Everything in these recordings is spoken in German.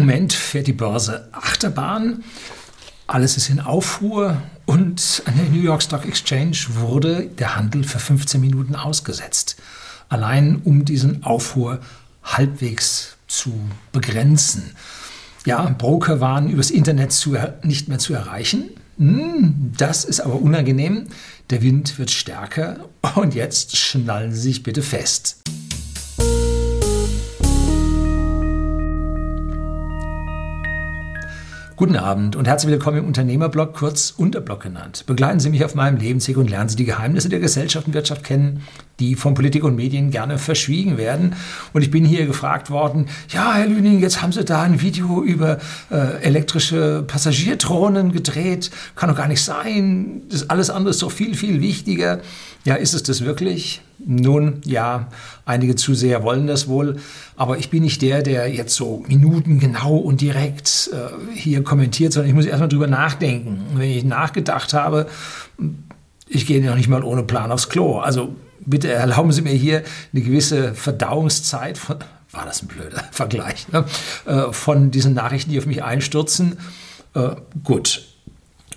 Moment fährt die Börse Achterbahn. Alles ist in Aufruhr und an der New York Stock Exchange wurde der Handel für 15 Minuten ausgesetzt. Allein um diesen Aufruhr halbwegs zu begrenzen. Ja, Broker waren übers Internet zu, nicht mehr zu erreichen. Hm, das ist aber unangenehm. Der Wind wird stärker und jetzt schnallen Sie sich bitte fest. Guten Abend und herzlich willkommen im Unternehmerblog, kurz Unterblog genannt. Begleiten Sie mich auf meinem Lebensweg und lernen Sie die Geheimnisse der Gesellschaft und Wirtschaft kennen, die von Politik und Medien gerne verschwiegen werden. Und ich bin hier gefragt worden, ja, Herr Lüning, jetzt haben Sie da ein Video über äh, elektrische Passagiertronen gedreht. Kann doch gar nicht sein. Das alles andere ist doch viel, viel wichtiger. Ja, ist es das wirklich? Nun, ja, einige Zuseher wollen das wohl, aber ich bin nicht der, der jetzt so minutengenau und direkt äh, hier kommentiert, sondern ich muss erstmal drüber nachdenken. Wenn ich nachgedacht habe, ich gehe noch nicht mal ohne Plan aufs Klo. Also bitte erlauben Sie mir hier eine gewisse Verdauungszeit von, war das ein blöder Vergleich, ne? äh, von diesen Nachrichten, die auf mich einstürzen. Äh, gut,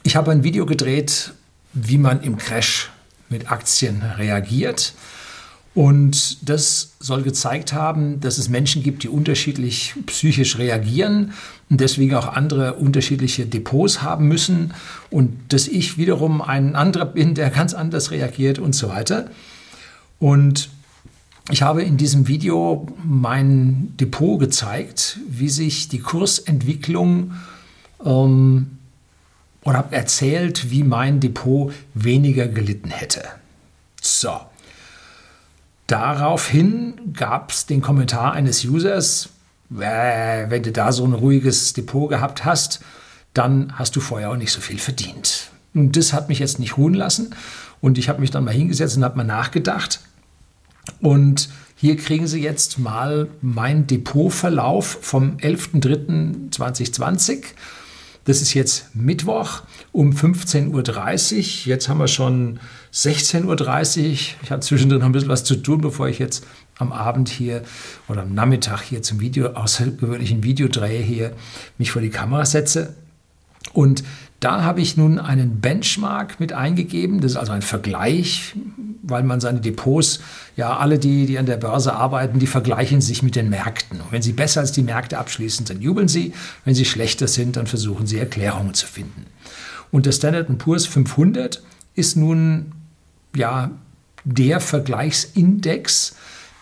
ich habe ein Video gedreht, wie man im Crash mit Aktien reagiert. Und das soll gezeigt haben, dass es Menschen gibt, die unterschiedlich psychisch reagieren und deswegen auch andere unterschiedliche Depots haben müssen und dass ich wiederum ein anderer bin, der ganz anders reagiert und so weiter. Und ich habe in diesem Video mein Depot gezeigt, wie sich die Kursentwicklung ähm, oder habe erzählt, wie mein Depot weniger gelitten hätte. So. Daraufhin gab es den Kommentar eines Users, wenn du da so ein ruhiges Depot gehabt hast, dann hast du vorher auch nicht so viel verdient. Und das hat mich jetzt nicht ruhen lassen. Und ich habe mich dann mal hingesetzt und habe mal nachgedacht. Und hier kriegen Sie jetzt mal meinen Depotverlauf vom 11.03.2020. Das ist jetzt Mittwoch um 15.30 Uhr. Jetzt haben wir schon 16.30 Uhr. Ich habe zwischendrin noch ein bisschen was zu tun, bevor ich jetzt am Abend hier oder am Nachmittag hier zum Video, außergewöhnlichen Videodreh hier mich vor die Kamera setze. Und da habe ich nun einen Benchmark mit eingegeben. Das ist also ein Vergleich, weil man seine Depots, ja, alle, die, die an der Börse arbeiten, die vergleichen sich mit den Märkten. Und wenn sie besser als die Märkte abschließen, dann jubeln sie. Wenn sie schlechter sind, dann versuchen sie Erklärungen zu finden. Und der Standard Poor's 500 ist nun, ja, der Vergleichsindex,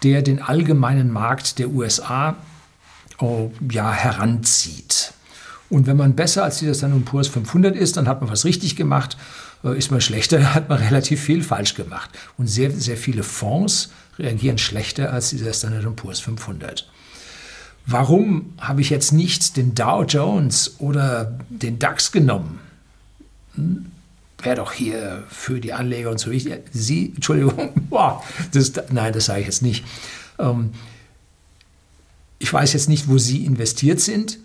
der den allgemeinen Markt der USA oh, ja, heranzieht. Und wenn man besser als dieser Standard Poor's 500 ist, dann hat man was richtig gemacht. Äh, ist man schlechter, hat man relativ viel falsch gemacht. Und sehr, sehr viele Fonds reagieren schlechter als dieser Standard Poor's 500. Warum habe ich jetzt nicht den Dow Jones oder den DAX genommen? Hm? Wäre doch hier für die Anleger und so wichtig. Sie, Entschuldigung, boah, das, nein, das sage ich jetzt nicht. Ähm, ich weiß jetzt nicht, wo Sie investiert sind.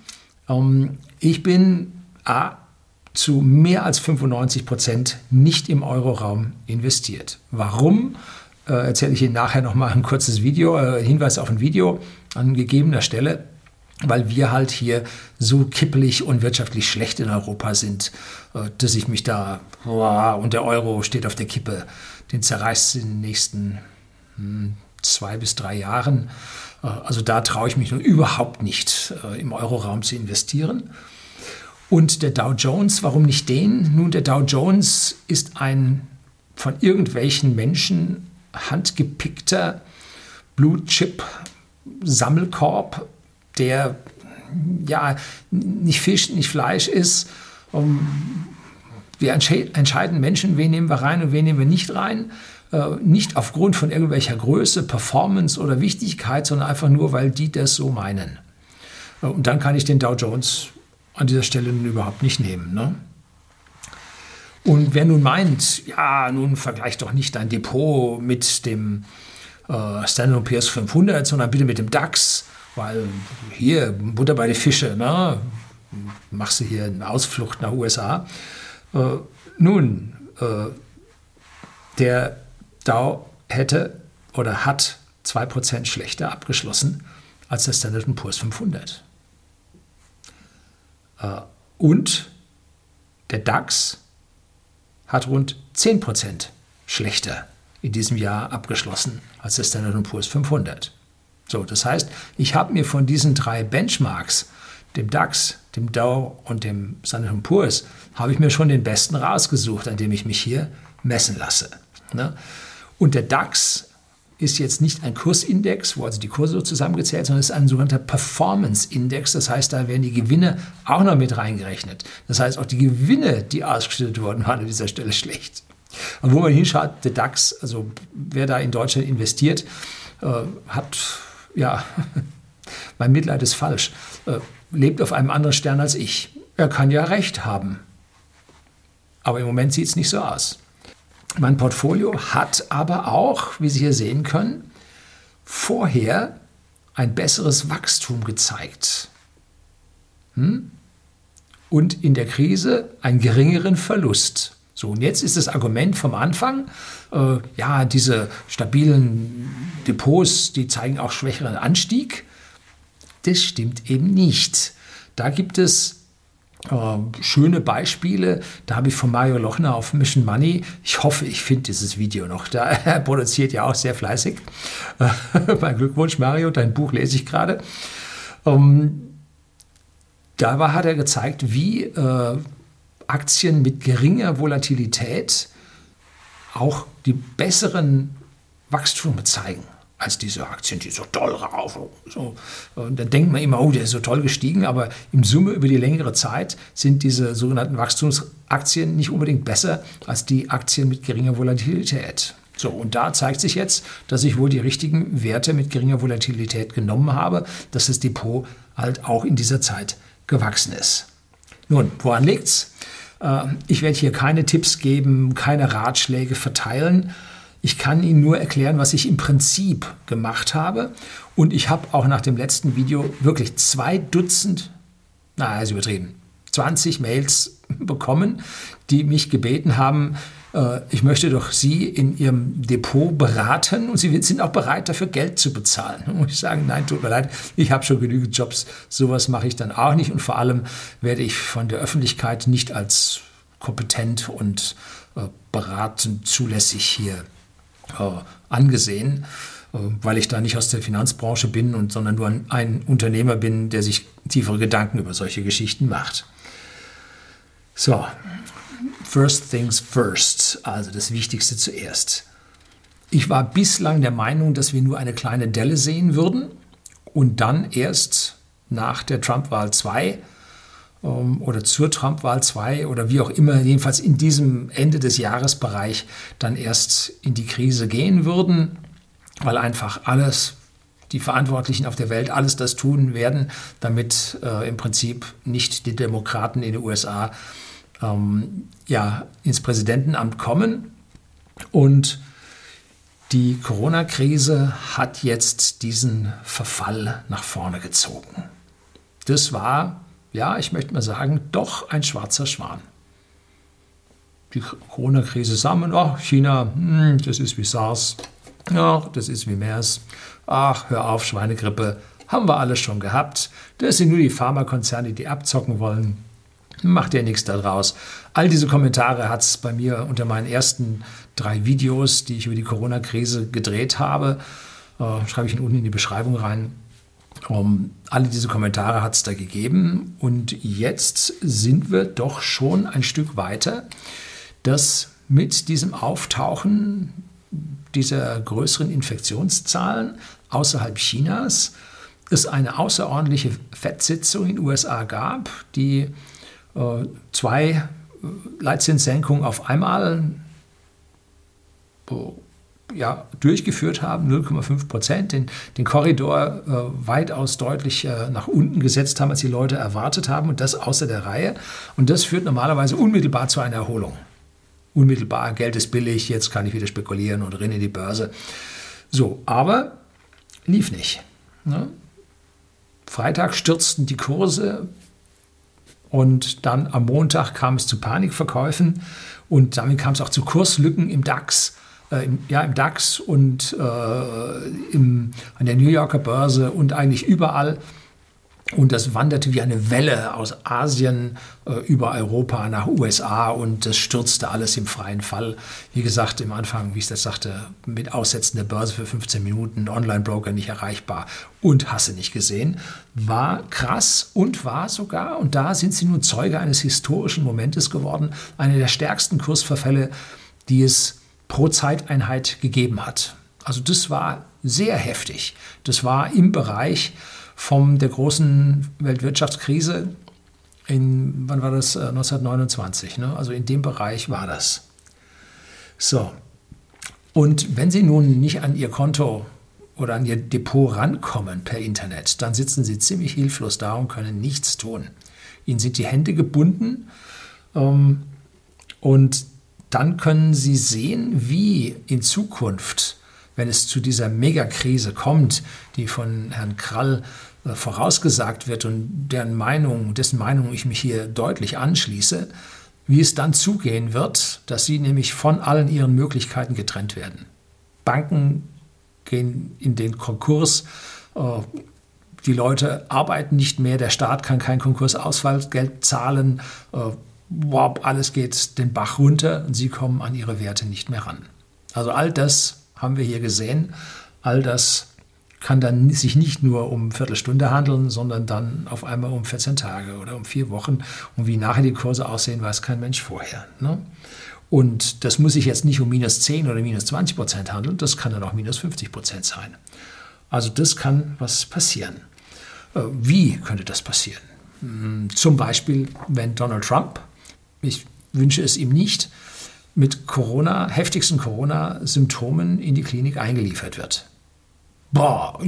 Ähm, ich bin A, zu mehr als 95 Prozent nicht im Euroraum investiert. Warum? Äh, erzähle ich Ihnen nachher nochmal ein kurzes Video, äh, Hinweis auf ein Video an gegebener Stelle, weil wir halt hier so kippelig und wirtschaftlich schlecht in Europa sind, äh, dass ich mich da, oh, und der Euro steht auf der Kippe, den zerreißt in den nächsten hm, zwei bis drei Jahren. Äh, also da traue ich mich nun überhaupt nicht, äh, im Euroraum zu investieren. Und der Dow Jones, warum nicht den? Nun, der Dow Jones ist ein von irgendwelchen Menschen handgepickter Blue Chip Sammelkorb, der ja nicht Fisch, nicht Fleisch ist. Wir entscheiden Menschen, wen nehmen wir rein und wen nehmen wir nicht rein. Äh, nicht aufgrund von irgendwelcher Größe, Performance oder Wichtigkeit, sondern einfach nur, weil die das so meinen. Äh, und dann kann ich den Dow Jones an dieser Stelle nun überhaupt nicht nehmen. Ne? Und wer nun meint, ja, nun vergleich doch nicht dein Depot mit dem äh, Standard Poor's 500, sondern bitte mit dem DAX, weil hier Butter bei den Fische, ne? machst du hier eine Ausflucht nach USA. Äh, nun, äh, der Dow hätte oder hat 2% schlechter abgeschlossen als der Standard Poor's 500. Äh, und der DAX hat rund 10% schlechter in diesem Jahr abgeschlossen als der Standard Poor's 500. So, das heißt, ich habe mir von diesen drei Benchmarks, dem DAX, dem Dow und dem Standard Poor's, habe ich mir schon den besten rausgesucht, an dem ich mich hier messen lasse. Ne? Und der DAX ist jetzt nicht ein Kursindex, wo also die Kurse zusammengezählt, sondern ist ein sogenannter Performance-Index. Das heißt, da werden die Gewinne auch noch mit reingerechnet. Das heißt, auch die Gewinne, die ausgeschüttet wurden, waren an dieser Stelle schlecht. Und wo man hinschaut, der DAX, also wer da in Deutschland investiert, äh, hat, ja, mein Mitleid ist falsch, äh, lebt auf einem anderen Stern als ich. Er kann ja recht haben. Aber im Moment sieht es nicht so aus. Mein Portfolio hat aber auch, wie Sie hier sehen können, vorher ein besseres Wachstum gezeigt. Hm? Und in der Krise einen geringeren Verlust. So, und jetzt ist das Argument vom Anfang, äh, ja, diese stabilen Depots, die zeigen auch schwächeren Anstieg. Das stimmt eben nicht. Da gibt es äh, schöne Beispiele. Da habe ich von Mario Lochner auf Mission Money. Ich hoffe, ich finde dieses Video noch. Da, er produziert ja auch sehr fleißig. Mein Glückwunsch, Mario. Dein Buch lese ich gerade. Ähm, da war, hat er gezeigt, wie äh, Aktien mit geringer Volatilität auch die besseren Wachstume zeigen als diese Aktien, die so toll rauf. So. Und dann denkt man immer, oh, der ist so toll gestiegen, aber im Summe über die längere Zeit sind diese sogenannten Wachstumsaktien nicht unbedingt besser als die Aktien mit geringer Volatilität. So, und da zeigt sich jetzt, dass ich wohl die richtigen Werte mit geringer Volatilität genommen habe, dass das Depot halt auch in dieser Zeit gewachsen ist. Nun, woran liegt's? Äh, ich werde hier keine Tipps geben, keine Ratschläge verteilen. Ich kann Ihnen nur erklären, was ich im Prinzip gemacht habe. Und ich habe auch nach dem letzten Video wirklich zwei Dutzend, na, ist übertrieben, 20 Mails bekommen, die mich gebeten haben, äh, ich möchte doch Sie in Ihrem Depot beraten und Sie sind auch bereit, dafür Geld zu bezahlen. Da muss ich sagen, nein, tut mir leid, ich habe schon genügend Jobs, sowas mache ich dann auch nicht und vor allem werde ich von der Öffentlichkeit nicht als kompetent und äh, beratend zulässig hier angesehen, weil ich da nicht aus der Finanzbranche bin, und, sondern nur ein, Unternehmer bin, der sich tiefere Gedanken über solche Geschichten macht. So, First things first, also das Wichtigste zuerst. Ich war bislang der Meinung, dass wir nur eine kleine Delle sehen würden und dann erst nach der Trump-Wahl 2 ähm, oder zur Trump-Wahl 2 oder wie auch immer, jedenfalls in diesem Ende des Jahresbereich dann erst in die Krise gehen würden, weil einfach alles, die Verantwortlichen auf der Welt alles das tun werden, damit äh, im Prinzip nicht die Demokraten in den USA ähm, ja, ins Präsidentenamt kommen. Und die Corona-Krise hat jetzt diesen Verfall nach vorne gezogen. Das war, ja, ich möchte mal sagen, doch ein schwarzer Schwan. Die Corona-Krise sagen, oh, China, hm, das ist wie SARS, ja, das ist wie MERS, ach, hör auf, Schweinegrippe, haben wir alles schon gehabt. Das sind nur die Pharmakonzerne, die abzocken wollen. Macht ja nichts daraus. All diese Kommentare hat es bei mir unter meinen ersten drei Videos, die ich über die Corona-Krise gedreht habe, äh, schreibe ich unten in die Beschreibung rein. Um, alle diese Kommentare hat es da gegeben. Und jetzt sind wir doch schon ein Stück weiter, dass mit diesem Auftauchen dieser größeren Infektionszahlen außerhalb Chinas es eine außerordentliche Fettsitzung in den USA gab, die äh, zwei äh, Leitzinssenkungen auf einmal ja, durchgeführt haben, 0,5 Prozent, den, den Korridor äh, weitaus deutlich äh, nach unten gesetzt haben, als die Leute erwartet haben und das außer der Reihe. Und das führt normalerweise unmittelbar zu einer Erholung. Unmittelbar, Geld ist billig, jetzt kann ich wieder spekulieren und rein in die Börse. So, aber lief nicht. Ne? Freitag stürzten die Kurse und dann am Montag kam es zu Panikverkäufen und damit kam es auch zu Kurslücken im DAX. Äh, im, ja, im DAX und äh, im, an der New Yorker Börse und eigentlich überall. Und das wanderte wie eine Welle aus Asien äh, über Europa nach USA und das stürzte alles im freien Fall. Wie gesagt, im Anfang, wie ich das sagte, mit Aussetzen der Börse für 15 Minuten, Online-Broker nicht erreichbar und hasse nicht gesehen, war krass und war sogar, und da sind sie nun Zeuge eines historischen Momentes geworden, eine der stärksten Kursverfälle, die es pro Zeiteinheit gegeben hat. Also das war sehr heftig. Das war im Bereich von der großen Weltwirtschaftskrise in, wann war das? 1929. Äh, ne? Also in dem Bereich war das. So. Und wenn Sie nun nicht an Ihr Konto oder an Ihr Depot rankommen per Internet, dann sitzen Sie ziemlich hilflos da und können nichts tun. Ihnen sind die Hände gebunden ähm, und dann können Sie sehen, wie in Zukunft wenn es zu dieser Megakrise kommt, die von Herrn Krall äh, vorausgesagt wird und deren Meinung, dessen Meinung ich mich hier deutlich anschließe, wie es dann zugehen wird, dass sie nämlich von allen ihren Möglichkeiten getrennt werden. Banken gehen in den Konkurs, äh, die Leute arbeiten nicht mehr, der Staat kann kein Konkursausfallgeld zahlen, äh, alles geht den Bach runter und sie kommen an ihre Werte nicht mehr ran. Also all das haben wir hier gesehen. All das kann dann sich nicht nur um Viertelstunde handeln, sondern dann auf einmal um 14 Tage oder um vier Wochen. Und wie nachher die Kurse aussehen, weiß kein Mensch vorher. Ne? Und das muss sich jetzt nicht um minus 10 oder minus 20 Prozent handeln, das kann dann auch minus 50 Prozent sein. Also das kann was passieren. Äh, wie könnte das passieren? Hm, zum Beispiel, wenn Donald Trump, ich wünsche es ihm nicht, mit Corona, heftigsten Corona-Symptomen in die Klinik eingeliefert wird. Boah.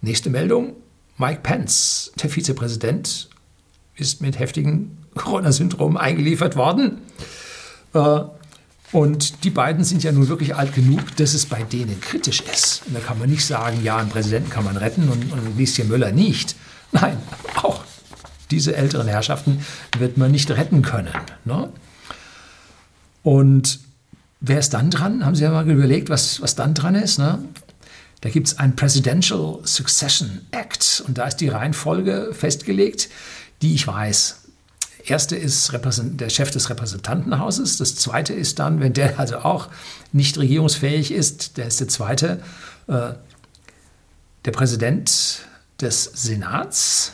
Nächste Meldung. Mike Pence, der Vizepräsident, ist mit heftigen Corona-Syndromen eingeliefert worden. Äh, und die beiden sind ja nun wirklich alt genug, dass es bei denen kritisch ist. Und da kann man nicht sagen, ja, einen Präsidenten kann man retten und, und Lieschen Müller nicht. Nein, auch diese älteren Herrschaften wird man nicht retten können. Ne? Und wer ist dann dran? Haben Sie ja mal überlegt, was, was dann dran ist? Ne? Da gibt es ein Presidential Succession Act und da ist die Reihenfolge festgelegt, die ich weiß. Erste ist der Chef des Repräsentantenhauses. Das zweite ist dann, wenn der also auch nicht regierungsfähig ist, der ist der zweite, äh, der Präsident des Senats.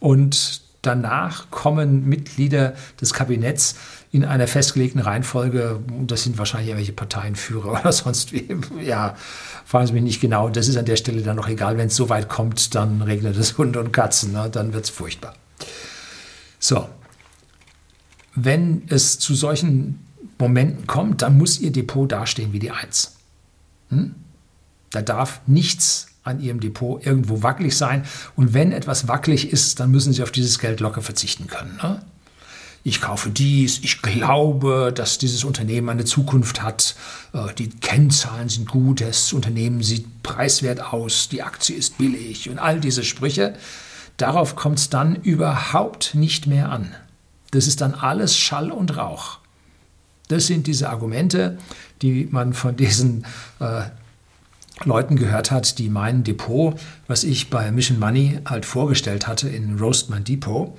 Und danach kommen Mitglieder des Kabinetts in einer festgelegten Reihenfolge. Das sind wahrscheinlich irgendwelche Parteienführer oder sonst wie. Ja, fragen Sie mich nicht genau. Das ist an der Stelle dann noch egal. Wenn es so weit kommt, dann regnet es Hunde und Katzen. Ne? Dann wird es furchtbar. So. Wenn es zu solchen Momenten kommt, dann muss Ihr Depot dastehen wie die Eins. Hm? Da darf nichts an Ihrem Depot irgendwo wackelig sein. Und wenn etwas wackelig ist, dann müssen Sie auf dieses Geld locker verzichten können. Ne? Ich kaufe dies, ich glaube, dass dieses Unternehmen eine Zukunft hat, äh, die Kennzahlen sind gut, das Unternehmen sieht preiswert aus, die Aktie ist billig und all diese Sprüche. Darauf kommt es dann überhaupt nicht mehr an. Das ist dann alles Schall und Rauch. Das sind diese Argumente, die man von diesen äh, Leuten gehört hat, die mein Depot, was ich bei Mission Money halt vorgestellt hatte in Roastman Depot,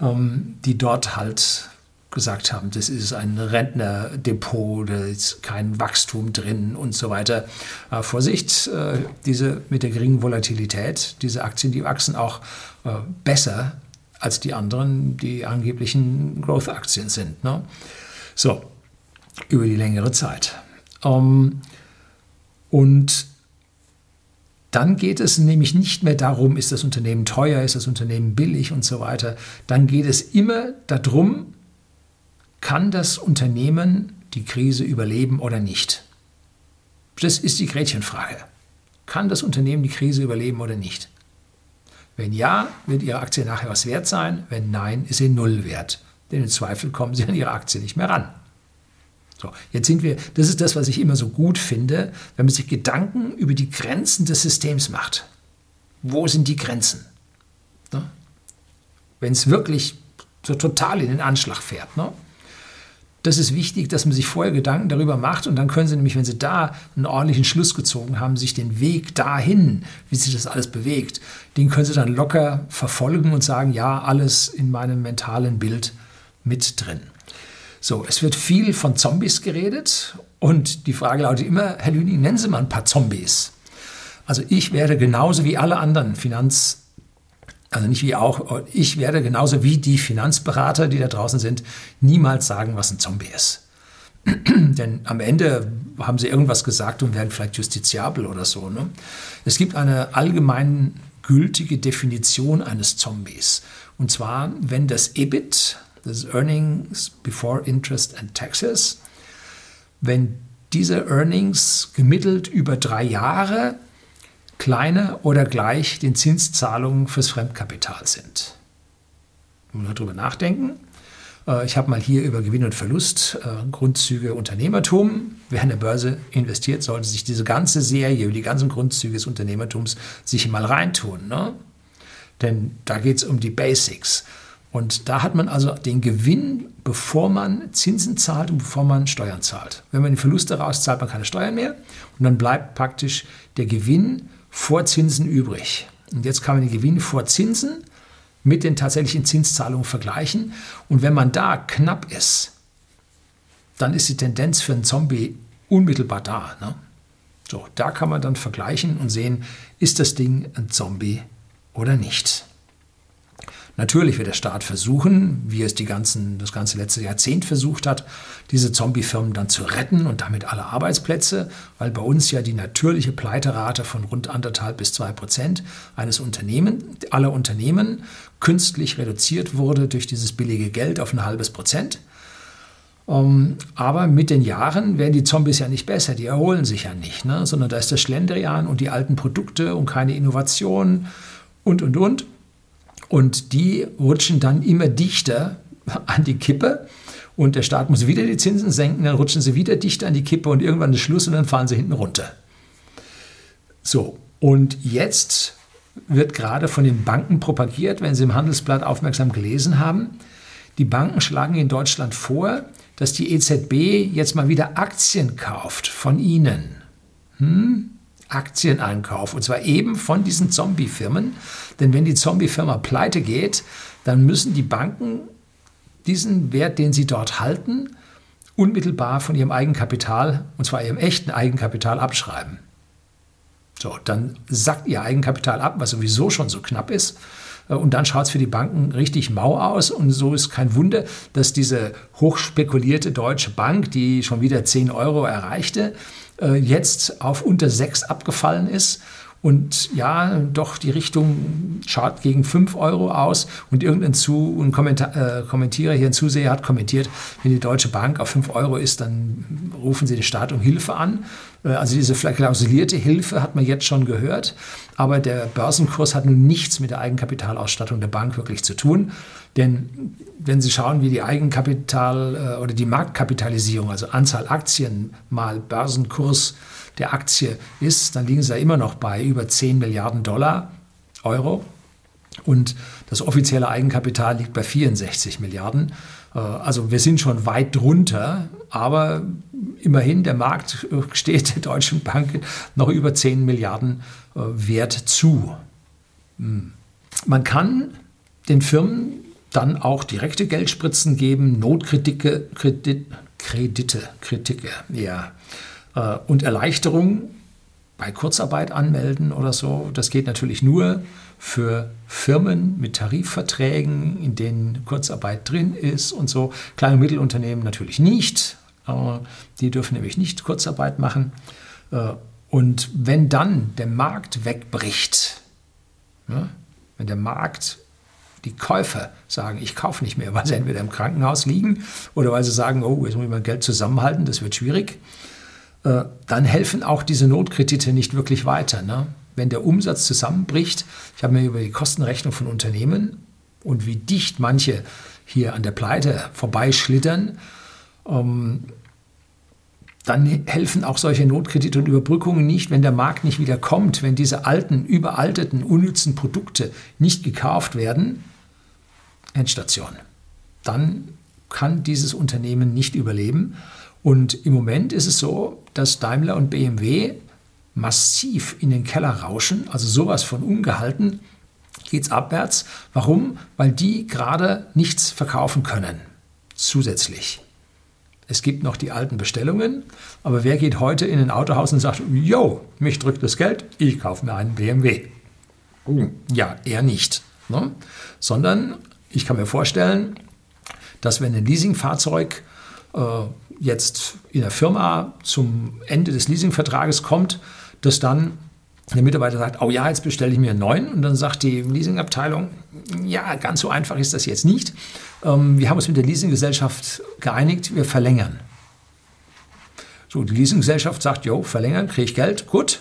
ähm, die dort halt gesagt haben, das ist ein Rentnerdepot, da ist kein Wachstum drin und so weiter. Äh, Vorsicht, äh, diese mit der geringen Volatilität, diese Aktien, die wachsen auch äh, besser als die anderen, die angeblichen Growth-Aktien sind. Ne? So, über die längere Zeit. Ähm, und dann geht es nämlich nicht mehr darum, ist das Unternehmen teuer, ist das Unternehmen billig und so weiter. Dann geht es immer darum, kann das Unternehmen die Krise überleben oder nicht? Das ist die Gretchenfrage. Kann das Unternehmen die Krise überleben oder nicht? Wenn ja, wird Ihre Aktie nachher was wert sein. Wenn nein, ist sie null wert. Denn im Zweifel kommen Sie an Ihre Aktie nicht mehr ran. So, jetzt sind wir, das ist das, was ich immer so gut finde, wenn man sich Gedanken über die Grenzen des Systems macht. Wo sind die Grenzen? Ne? Wenn es wirklich so total in den Anschlag fährt. Ne? das ist wichtig, dass man sich vorher Gedanken darüber macht und dann können Sie nämlich, wenn Sie da einen ordentlichen Schluss gezogen haben, sich den Weg dahin, wie sich das alles bewegt, den können Sie dann locker verfolgen und sagen, ja, alles in meinem mentalen Bild mit drin. So, es wird viel von Zombies geredet und die Frage lautet immer, Herr Lüning, nennen Sie mal ein paar Zombies. Also ich werde genauso wie alle anderen Finanz, also nicht wie auch, ich werde genauso wie die Finanzberater, die da draußen sind, niemals sagen, was ein Zombie ist. Denn am Ende haben sie irgendwas gesagt und werden vielleicht justiziabel oder so. Ne? Es gibt eine allgemein gültige Definition eines Zombies. Und zwar, wenn das EBIT, das Earnings Before Interest and Taxes, wenn diese Earnings gemittelt über drei Jahre kleiner oder gleich den Zinszahlungen fürs Fremdkapital sind. Mal darüber nachdenken. Äh, ich habe mal hier über Gewinn und Verlust, äh, Grundzüge Unternehmertum. Wer an der Börse investiert, sollte sich diese ganze Serie über die ganzen Grundzüge des Unternehmertums sich mal reintun. Ne? Denn da geht es um die Basics. Und da hat man also den Gewinn, bevor man Zinsen zahlt und bevor man Steuern zahlt. Wenn man die Verluste raus, zahlt man keine Steuern mehr und dann bleibt praktisch der Gewinn vor Zinsen übrig. Und jetzt kann man den Gewinn vor Zinsen mit den tatsächlichen Zinszahlungen vergleichen. Und wenn man da knapp ist, dann ist die Tendenz für einen Zombie unmittelbar da. Ne? So, da kann man dann vergleichen und sehen, ist das Ding ein Zombie oder nicht. Natürlich wird der Staat versuchen, wie es die ganzen, das ganze letzte Jahrzehnt versucht hat, diese Zombie-Firmen dann zu retten und damit alle Arbeitsplätze, weil bei uns ja die natürliche Pleiterate von rund anderthalb bis zwei Prozent eines Unternehmens, aller Unternehmen künstlich reduziert wurde durch dieses billige Geld auf ein halbes Prozent. Um, ähm, aber mit den Jahren werden die Zombies ja nicht besser, die erholen sich ja nicht, ne? sondern da ist der Schlendrian und die alten Produkte und keine Innovation und, und, und. Und die rutschen dann immer dichter an die Kippe. Und der Staat muss wieder die Zinsen senken, dann rutschen sie wieder dichter an die Kippe und irgendwann ist Schluss und dann fahren sie hinten runter. So, und jetzt wird gerade von den Banken propagiert, wenn Sie im Handelsblatt aufmerksam gelesen haben, die Banken schlagen in Deutschland vor, dass die EZB jetzt mal wieder Aktien kauft von Ihnen. Hm? Aktieneinkauf. Und zwar eben von diesen Zombie-Firmen. Denn wenn die Zombie-Firma pleite geht, dann müssen die Banken diesen Wert, den sie dort halten, unmittelbar von ihrem Eigenkapital, und zwar ihrem echten Eigenkapital, abschreiben. So, dann sackt ihr Eigenkapital ab, was sowieso schon so knapp ist. Und dann schaut es für die Banken richtig mau aus. Und so ist kein Wunder, dass diese hochspekulierte Deutsche Bank, die schon wieder 10 Euro erreichte, äh, jetzt auf unter 6 abgefallen ist. Und ja, doch die Richtung schaut gegen 5 Euro aus. Und irgendein Zu ein Kommentar, äh, Kommentierer hier, ein Zuseher hat kommentiert, wenn die Deutsche Bank auf 5 Euro ist, dann rufen sie den Staat um Hilfe an. Äh, also diese klausulierte Hilfe hat man jetzt schon gehört. Aber der Börsenkurs hat nun nichts mit der Eigenkapitalausstattung der Bank wirklich zu tun. Denn wenn Sie schauen, wie die Eigenkapital äh, oder die Marktkapitalisierung, also Anzahl Aktien mal Börsenkurs der Aktie ist, dann liegen Sie da immer noch bei über 10 Milliarden Dollar, Euro. Und das offizielle Eigenkapital liegt bei 64 Milliarden. Äh, also wir sind schon weit drunter, aber immerhin der Markt steht der Deutschen Bank noch über 10 Milliarden äh, Wert zu. Hm. Man kann den Firmen dann auch direkte Geldspritzen geben, Notkredite, Kredit, Kredite, Kritike, ja, äh, und Erleichterungen bei Kurzarbeit anmelden oder so. Das geht natürlich nur für Firmen mit Tarifverträgen, in denen Kurzarbeit drin ist und so. Kleine und Mittelunternehmen natürlich nicht. Die dürfen nämlich nicht Kurzarbeit machen. Äh, und wenn dann der Markt wegbricht, wenn der Markt die Käufer sagen, ich kaufe nicht mehr, weil sie entweder im Krankenhaus liegen oder weil sie sagen, oh, jetzt muss ich mein Geld zusammenhalten, das wird schwierig, äh, dann helfen auch diese Notkredite nicht wirklich weiter. Ne? Wenn der Umsatz zusammenbricht, ich habe mir über die Kostenrechnung von Unternehmen und wie dicht manche hier an der Pleite vorbeischlittern, ähm, dann helfen auch solche Notkredite und Überbrückungen nicht, wenn der Markt nicht wieder kommt, wenn diese alten, überalteten, unnützen Produkte nicht gekauft werden, Endstation. Dann kann dieses Unternehmen nicht überleben. Und im Moment ist es so, dass Daimler und BMW massiv in den Keller rauschen, also sowas von ungehalten geht es abwärts. Warum? Weil die gerade nichts verkaufen können. Zusätzlich. Es gibt noch die alten Bestellungen, aber wer geht heute in ein Autohaus und sagt, yo, mich drückt das Geld, ich kaufe mir einen BMW? Ja, eher nicht. Ne? Sondern ich kann mir vorstellen, dass wenn ein Leasingfahrzeug äh, jetzt in der Firma zum Ende des Leasingvertrages kommt, dass dann der Mitarbeiter sagt, oh ja, jetzt bestelle ich mir einen neuen. Und dann sagt die Leasingabteilung, ja, ganz so einfach ist das jetzt nicht. Ähm, wir haben uns mit der Leasinggesellschaft geeinigt, wir verlängern. So, die Leasinggesellschaft sagt, jo, verlängern, kriege ich Geld, gut.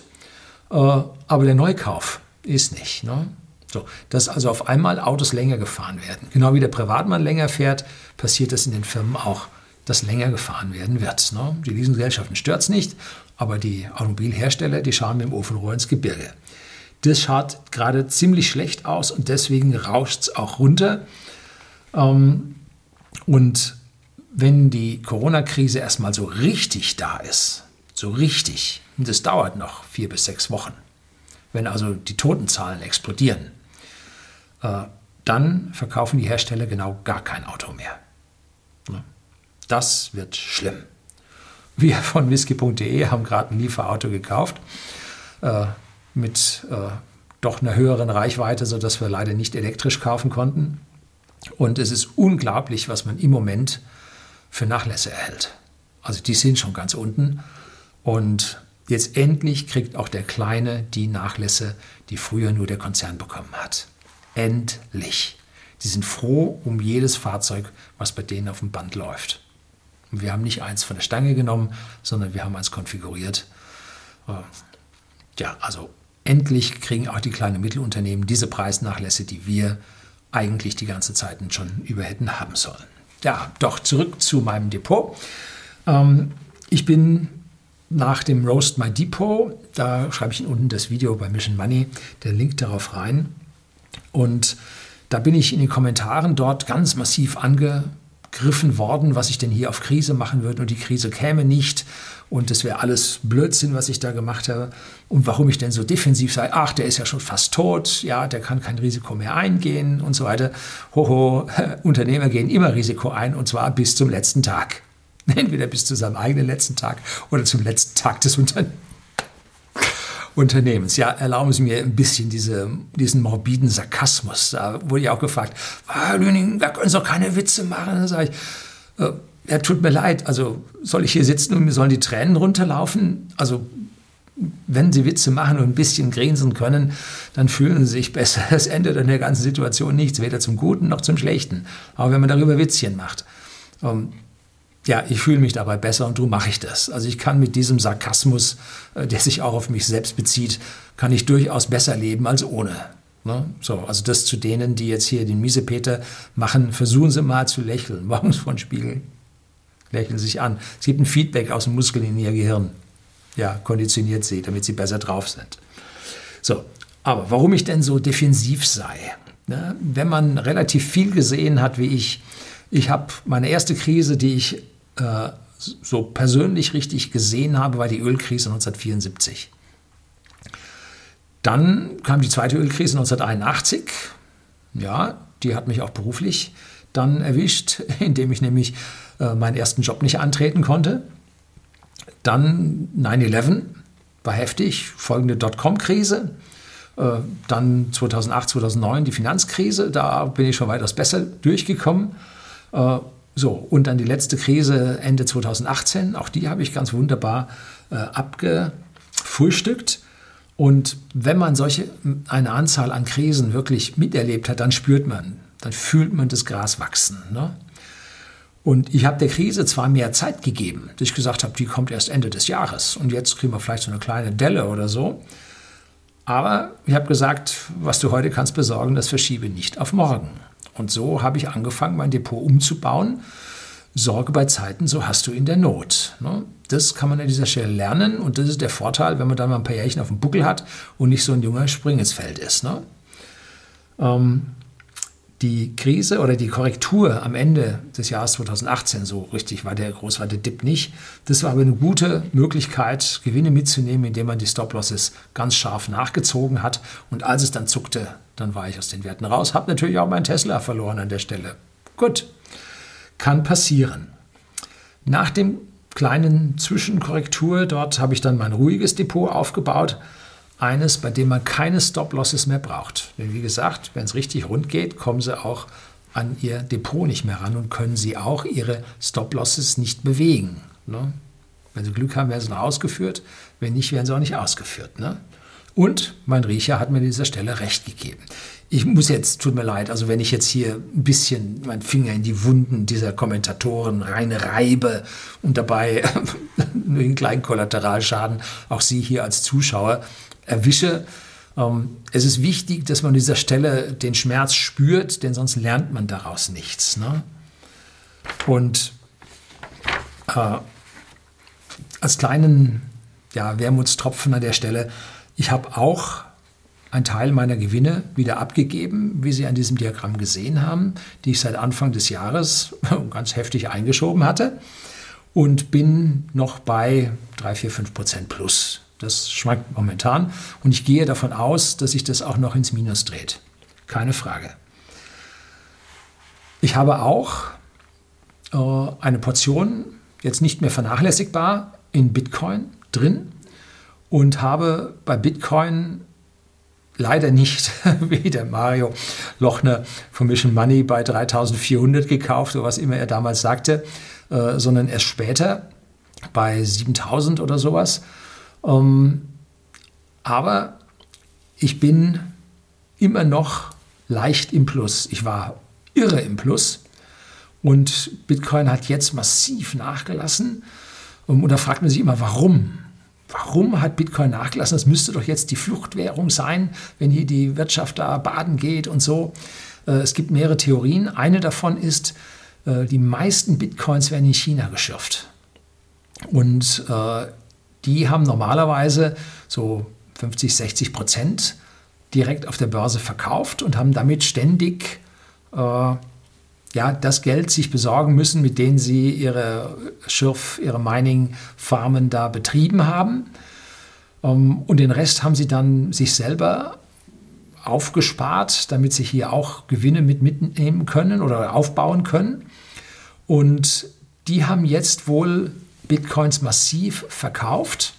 Äh, aber der Neukauf ist nicht. Ne? So, dass also auf einmal Autos länger gefahren werden. Genau wie der Privatmann länger fährt, passiert das in den Firmen auch, dass länger gefahren werden wird. Ne? Die Leasinggesellschaften stört es nicht, aber die Automobilhersteller, die schauen mit dem Ofenrohr ins Gebirge. Das schaut gerade ziemlich schlecht aus und deswegen rauscht es auch runter. Ähm, und wenn die Corona-Krise erstmal so richtig da ist, so richtig, und das dauert noch vier bis sechs Wochen, wenn also die Totenzahlen explodieren, dann verkaufen die Hersteller genau gar kein Auto mehr. Das wird schlimm. Wir von whisky.de haben gerade ein Lieferauto gekauft äh, mit äh, doch einer höheren Reichweite, sodass wir leider nicht elektrisch kaufen konnten. Und es ist unglaublich, was man im Moment für Nachlässe erhält. Also die sind schon ganz unten. Und jetzt endlich kriegt auch der Kleine die Nachlässe, die früher nur der Konzern bekommen hat. Endlich. Die sind froh um jedes Fahrzeug, was bei denen auf dem Band läuft. Und wir haben nicht eins von der Stange genommen, sondern wir haben eins konfiguriert. Äh, ja, also endlich kriegen auch die kleinen Mittelunternehmen diese Preisnachlässe, die wir eigentlich die ganze Zeit schon über hätten haben sollen. Ja, doch zurück zu meinem Depot. Ähm, ich bin nach dem Roast My Depot, da schreibe ich Ihnen unten das Video bei Mission Money, der Link darauf rein. Und da bin ich in den Kommentaren dort ganz massiv ange, gegriffen worden, was ich denn hier auf Krise machen würde und die Krise käme nicht und das wäre alles Blödsinn, was ich da gemacht habe und warum ich denn so defensiv sei, ach, der ist ja schon fast tot, ja, der kann kein Risiko mehr eingehen und so weiter. Hoho, Unternehmer gehen immer Risiko ein und zwar bis zum letzten Tag. Entweder bis zu seinem eigenen letzten Tag oder zum letzten Tag des Unternehmens. Unternehmens. Ja, erlauben Sie mir ein bisschen diese, diesen morbiden Sarkasmus. Da wurde ich auch gefragt, ah, Lüning, da können Sie doch keine Witze machen. Dann sage ich, äh, ja, tut mir leid, also soll ich hier sitzen und mir sollen die Tränen runterlaufen? Also wenn Sie Witze machen und ein bisschen grinsen können, dann fühlen Sie sich besser. Das ändert an der ganzen Situation nichts, weder zum Guten noch zum Schlechten. Aber wenn man darüber Witzchen macht. Ähm, ja, ich fühle mich dabei besser und darum mache ich das. Also ich kann mit diesem Sarkasmus, äh, der sich auch auf mich selbst bezieht, kann ich durchaus besser leben als ohne. Ne? So, also das zu denen, die jetzt hier den Miesepeter machen, versuchen Sie mal zu lächeln, morgens vor den Spiegel. Lächeln Sie sich an. Es gibt ein Feedback aus dem Muskel in Ihr Gehirn. Ja, konditioniert Sie, damit Sie besser drauf sind. So, aber warum ich denn so defensiv sei? Ne? Wenn man relativ viel gesehen hat wie ich, ich habe meine erste Krise, die ich äh, so persönlich richtig gesehen habe, war die Ölkrise 1974. Dann kam die zweite Ölkrise 1981. Ja, die hat mich auch beruflich dann erwischt, indem ich nämlich äh, meinen ersten Job nicht antreten konnte. Dann 9-11 war heftig, folgende Dotcom-Krise. Äh, dann 2008, 2009 die Finanzkrise, da bin ich schon weitaus besser durchgekommen. So, und dann die letzte Krise Ende 2018, auch die habe ich ganz wunderbar äh, abgefrühstückt. Und wenn man solche eine Anzahl an Krisen wirklich miterlebt hat, dann spürt man, dann fühlt man das Gras wachsen. Ne? Und ich habe der Krise zwar mehr Zeit gegeben, dass ich gesagt habe, die kommt erst Ende des Jahres und jetzt kriegen wir vielleicht so eine kleine Delle oder so. Aber ich habe gesagt, was du heute kannst besorgen, das verschiebe nicht auf morgen. Und so habe ich angefangen, mein Depot umzubauen. Sorge bei Zeiten, so hast du in der Not. Ne? Das kann man an dieser Stelle lernen und das ist der Vorteil, wenn man dann mal ein paar Jährchen auf dem Buckel hat und nicht so ein junger Springesfeld ist. Die Krise oder die Korrektur am Ende des Jahres 2018, so richtig war der groß war der Dip nicht. Das war aber eine gute Möglichkeit, Gewinne mitzunehmen, indem man die Stop-Losses ganz scharf nachgezogen hat. Und als es dann zuckte, dann war ich aus den Werten raus. Habe natürlich auch meinen Tesla verloren an der Stelle. Gut, kann passieren. Nach dem kleinen Zwischenkorrektur dort habe ich dann mein ruhiges Depot aufgebaut eines, bei dem man keine Stop-Losses mehr braucht. Denn wie gesagt, wenn es richtig rund geht, kommen sie auch an ihr Depot nicht mehr ran und können sie auch ihre Stop-Losses nicht bewegen. Ne? Wenn sie Glück haben, werden sie noch ausgeführt. Wenn nicht, werden sie auch nicht ausgeführt. Ne? Und mein Riecher hat mir an dieser Stelle recht gegeben. Ich muss jetzt, tut mir leid, also wenn ich jetzt hier ein bisschen meinen Finger in die Wunden dieser Kommentatoren rein reibe und dabei nur einen kleinen Kollateralschaden auch Sie hier als Zuschauer erwische. Ähm, es ist wichtig, dass man an dieser Stelle den Schmerz spürt, denn sonst lernt man daraus nichts. Ne? Und äh, als kleinen ja, Wermutstropfen an der Stelle, ich habe auch einen Teil meiner Gewinne wieder abgegeben, wie Sie an diesem Diagramm gesehen haben, die ich seit Anfang des Jahres ganz heftig eingeschoben hatte und bin noch bei 3, 4, 5 Prozent plus. Das schwankt momentan und ich gehe davon aus, dass sich das auch noch ins Minus dreht. Keine Frage. Ich habe auch äh, eine Portion, jetzt nicht mehr vernachlässigbar, in Bitcoin drin und habe bei Bitcoin leider nicht wie der Mario Lochner von Mission Money bei 3400 gekauft, oder was immer er damals sagte, äh, sondern erst später bei 7000 oder sowas. Ähm, aber ich bin immer noch leicht im Plus. Ich war irre im Plus. Und Bitcoin hat jetzt massiv nachgelassen. Ähm, und da fragt man sich immer, warum? Warum hat Bitcoin nachgelassen? Das müsste doch jetzt die Fluchtwährung sein, wenn hier die Wirtschaft da baden geht und so. Äh, es gibt mehrere Theorien. Eine davon ist, äh, die meisten Bitcoins werden in China geschürft. Und äh, die haben normalerweise so 50, 60 Prozent direkt auf der Börse verkauft und haben damit ständig äh, ja, das Geld sich besorgen müssen, mit dem sie ihre Schürf, ihre Mining-Farmen da betrieben haben. Ähm, und den Rest haben sie dann sich selber aufgespart, damit sie hier auch Gewinne mit mitnehmen können oder aufbauen können. Und die haben jetzt wohl Bitcoins massiv verkauft,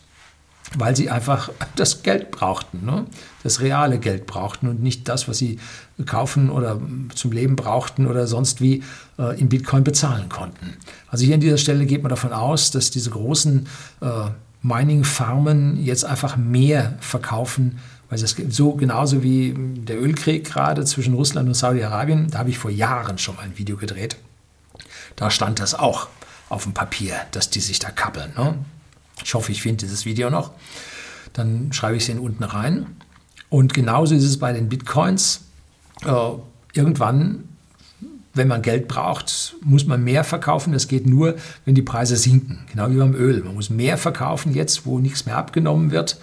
weil sie einfach das Geld brauchten, ne? das reale Geld brauchten und nicht das, was sie kaufen oder zum Leben brauchten oder sonst wie äh, in Bitcoin bezahlen konnten. Also hier an dieser Stelle geht man davon aus, dass diese großen äh, Mining-Farmen jetzt einfach mehr verkaufen, weil das so genauso wie der Ölkrieg gerade zwischen Russland und Saudi-Arabien, da habe ich vor Jahren schon mal ein Video gedreht. Da stand das auch auf dem Papier, dass die sich da kappeln. Ne? Ich hoffe, ich finde dieses Video noch. Dann schreibe ich es Ihnen unten rein. Und genauso ist es bei den Bitcoins. Äh, irgendwann, wenn man Geld braucht, muss man mehr verkaufen. Das geht nur, wenn die Preise sinken. Genau wie beim Öl. Man muss mehr verkaufen jetzt, wo nichts mehr abgenommen wird.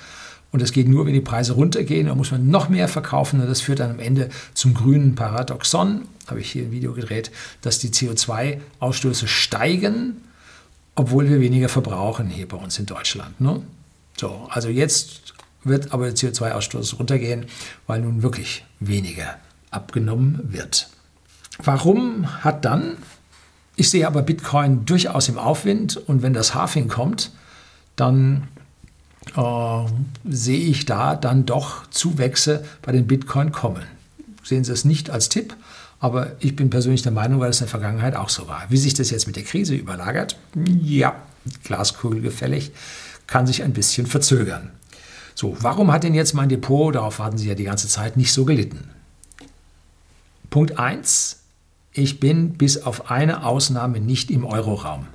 Und das geht nur, wenn die Preise runtergehen. Da muss man noch mehr verkaufen. Und das führt dann am Ende zum grünen Paradoxon habe ich hier ein Video gedreht, dass die CO2-Ausstöße steigen, obwohl wir weniger verbrauchen hier bei uns in Deutschland. Ne? So, also jetzt wird aber der CO2-Ausstoß runtergehen, weil nun wirklich weniger abgenommen wird. Warum hat dann, ich sehe aber Bitcoin durchaus im Aufwind und wenn das Halving kommt, dann äh, sehe ich da dann doch Zuwächse bei den Bitcoin kommen. Sehen Sie es nicht als Tipp, aber ich bin persönlich der Meinung, weil es in der Vergangenheit auch so war. Wie sich das jetzt mit der Krise überlagert, ja, Glaskugel gefällig, kann sich ein bisschen verzögern. So, warum hat denn jetzt mein Depot, darauf warten Sie ja die ganze Zeit, nicht so gelitten? Punkt 1, ich bin bis auf eine Ausnahme nicht im Euroraum.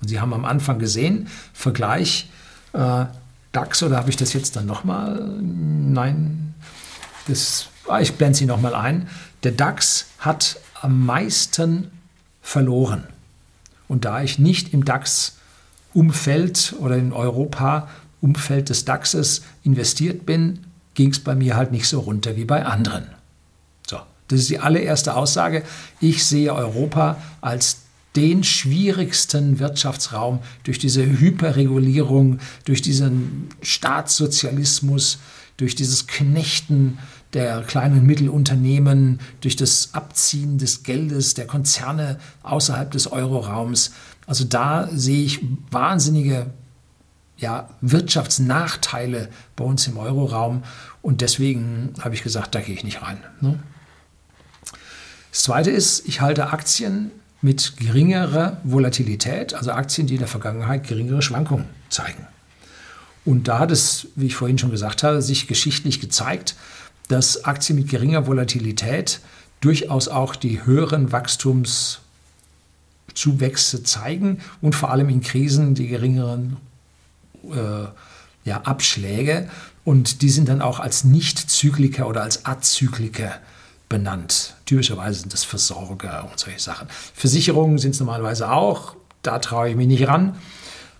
Und Sie haben am Anfang gesehen, Vergleich äh, DAX, oder habe ich das jetzt dann nochmal? Nein, das, ah, ich blende Sie nochmal ein. Der DAX hat am meisten verloren. Und da ich nicht im DAX-Umfeld oder im Europa-Umfeld des DAXes investiert bin, ging es bei mir halt nicht so runter wie bei anderen. So, Das ist die allererste Aussage. Ich sehe Europa als den schwierigsten Wirtschaftsraum durch diese Hyperregulierung, durch diesen Staatssozialismus, durch dieses Knechten der kleinen und Mittelunternehmen, durch das Abziehen des Geldes der Konzerne außerhalb des Euroraums. Also da sehe ich wahnsinnige ja, Wirtschaftsnachteile bei uns im Euroraum und deswegen habe ich gesagt, da gehe ich nicht rein. Ne? Das Zweite ist, ich halte Aktien mit geringerer Volatilität, also Aktien, die in der Vergangenheit geringere Schwankungen zeigen. Und da hat es, wie ich vorhin schon gesagt habe, sich geschichtlich gezeigt, dass Aktien mit geringer Volatilität durchaus auch die höheren Wachstumszuwächse zeigen und vor allem in Krisen die geringeren äh, ja, Abschläge. Und die sind dann auch als Nicht-Zykliker oder als Azykliker benannt. Typischerweise sind das Versorger und solche Sachen. Versicherungen sind es normalerweise auch. Da traue ich mich nicht ran,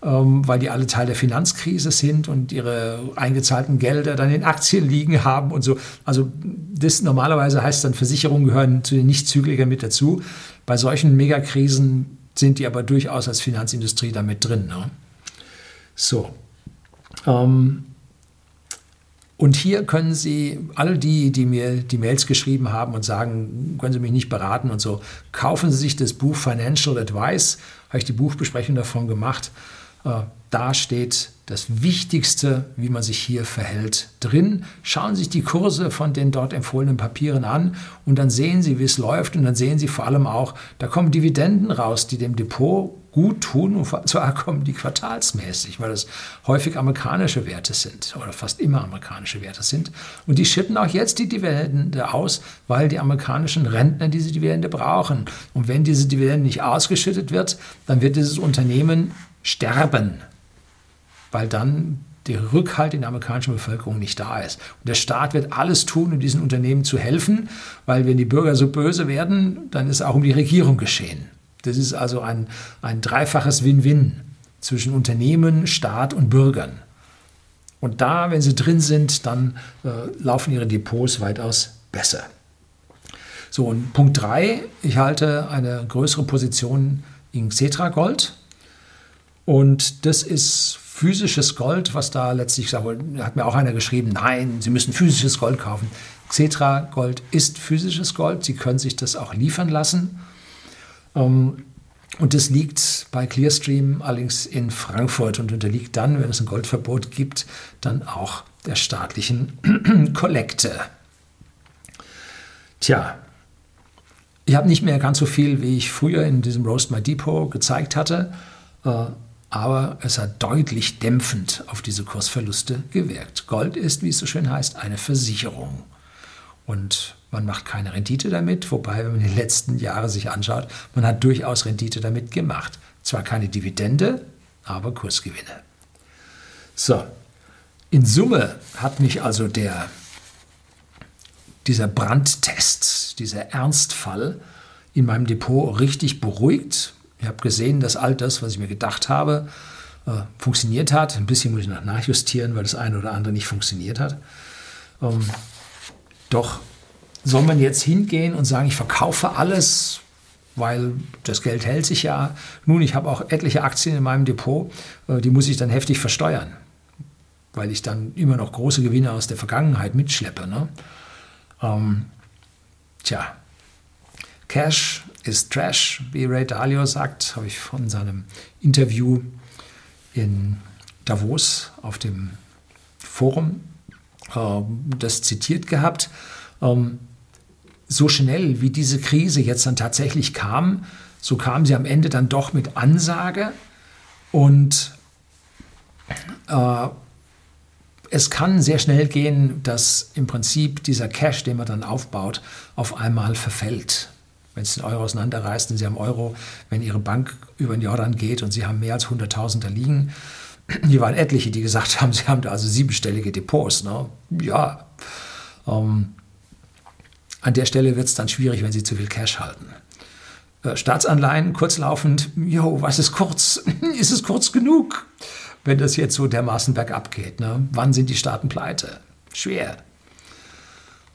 weil die alle Teil der Finanzkrise sind und ihre eingezahlten Gelder dann in Aktien liegen haben und so. Also das normalerweise heißt dann, Versicherungen gehören zu den Nicht-Zyklikern mit dazu. Bei solchen Megakrisen sind die aber durchaus als Finanzindustrie damit drin. Ne? So. Ähm, und hier können Sie, alle die, die mir die Mails geschrieben haben und sagen, können Sie mich nicht beraten und so, kaufen Sie sich das Buch Financial Advice, habe ich die Buchbesprechung davon gemacht. Äh, da steht das Wichtigste, wie man sich hier verhält, drin. Schauen Sie sich die Kurse von den dort empfohlenen Papieren an und dann sehen Sie, wie es läuft und dann sehen Sie vor allem auch, da kommen Dividenden raus, die dem Depot gut tun und zwar kommen die quartalsmäßig, weil das häufig amerikanische Werte sind oder fast immer amerikanische Werte sind. Und die schütten auch jetzt die Dividende aus, weil die amerikanischen Rentner diese Dividende brauchen. Und wenn diese Dividende nicht ausgeschüttet wird, dann wird dieses Unternehmen sterben weil dann der Rückhalt in der amerikanischen Bevölkerung nicht da ist. Und der Staat wird alles tun, um diesen Unternehmen zu helfen, weil wenn die Bürger so böse werden, dann ist auch um die Regierung geschehen. Das ist also ein, ein dreifaches Win-Win zwischen Unternehmen, Staat und Bürgern. Und da, wenn sie drin sind, dann äh, laufen ihre Depots weitaus besser. So, und Punkt 3, ich halte eine größere Position in Xetra Gold. Und das ist physisches Gold, was da letztlich, hat mir auch einer geschrieben, nein, Sie müssen physisches Gold kaufen. Xetra Gold ist physisches Gold, Sie können sich das auch liefern lassen. Ähm, und das liegt bei Clearstream allerdings in Frankfurt und unterliegt dann, wenn es ein Goldverbot gibt, dann auch der staatlichen Kollekte. Tja, ich habe nicht mehr ganz so viel, wie ich früher in diesem Roast My Depot gezeigt hatte. Aber es hat deutlich dämpfend auf diese Kursverluste gewirkt. Gold ist, wie es so schön heißt, eine Versicherung. Und man macht keine Rendite damit, wobei, wenn man die letzten Jahre sich anschaut, man hat durchaus Rendite damit gemacht. Zwar keine Dividende, aber Kursgewinne. So, in Summe hat mich also der, dieser Brandtest, dieser Ernstfall in meinem Depot richtig beruhigt ich habe gesehen, dass all das, was ich mir gedacht habe, äh, funktioniert hat. Ein bisschen muss ich noch nachjustieren, weil das eine oder andere nicht funktioniert hat. Ähm, doch soll man jetzt hingehen und sagen, ich verkaufe alles, weil das Geld hält sich ja. Nun, ich habe auch etliche Aktien in meinem Depot, äh, die muss ich dann heftig versteuern, weil ich dann immer noch große Gewinne aus der Vergangenheit mitschleppe. Ne? Ähm, tja, Cash ist Trash, wie Ray Dalio sagt, habe ich von seinem Interview in Davos auf dem Forum äh, das zitiert gehabt. Ähm, so schnell wie diese Krise jetzt dann tatsächlich kam, so kam sie am Ende dann doch mit Ansage und äh, es kann sehr schnell gehen, dass im Prinzip dieser Cash, den man dann aufbaut, auf einmal verfällt wenn es den Euro auseinanderreißt und Sie haben Euro, wenn Ihre Bank über den Jordan geht und Sie haben mehr als 100.000 da liegen. Hier waren etliche, die gesagt haben, sie haben da also siebenstellige Depots. Ne? Ja, ähm, an der Stelle wird es dann schwierig, wenn Sie zu viel Cash halten. Äh, Staatsanleihen, kurzlaufend, jo, was ist kurz? ist es kurz genug, wenn das jetzt so dermaßen bergab geht? Ne? Wann sind die Staaten pleite? Schwer.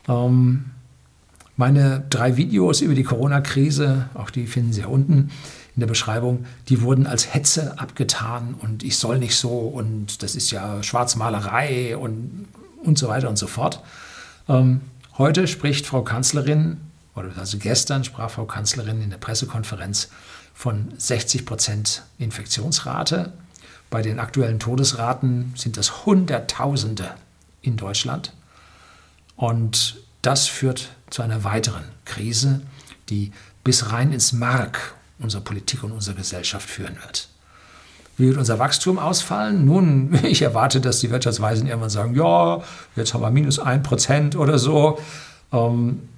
Ähm, Meine drei Videos über die Corona-Krise, auch die finden Sie ja unten in der Beschreibung, die wurden als Hetze abgetan und ich soll nicht so und das ist ja Schwarzmalerei und, und so weiter und so fort. Ähm, heute spricht Frau Kanzlerin, oder also gestern sprach Frau Kanzlerin in der Pressekonferenz von 60 Prozent Infektionsrate. Bei den aktuellen Todesraten sind das Hunderttausende in Deutschland. Und das führt zu einer weiteren Krise, die bis rein ins Mark unserer Politik und unserer Gesellschaft führen wird. Wie wird unser Wachstum ausfallen? Nun, ich erwarte, dass die Wirtschaftsweisen irgendwann sagen, ja, jetzt haben wir minus ein Prozent oder so. Ähm,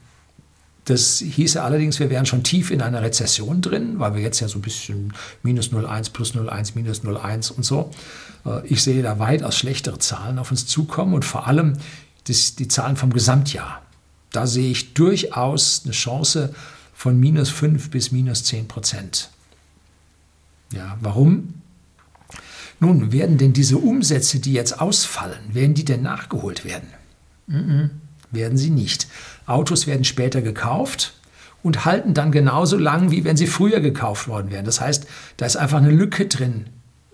das hieße allerdings, wir wären schon tief in einer Rezession drin, weil wir jetzt ja so ein bisschen minus 0,1, plus 0,1, minus 0,1 und so. Äh, ich sehe da weitaus schlechtere Zahlen auf uns zukommen und vor allem die Zahlen vom Gesamtjahr. Da sehe ich durchaus eine Chance von minus 5 bis minus 10 Prozent. Ja, warum? Nun, werden denn diese Umsätze, die jetzt ausfallen, werden die denn nachgeholt werden? Mm -mm, werden sie nicht. Autos werden später gekauft und halten dann genauso lang, wie wenn sie früher gekauft worden wären. Das heißt, da ist einfach eine Lücke drin,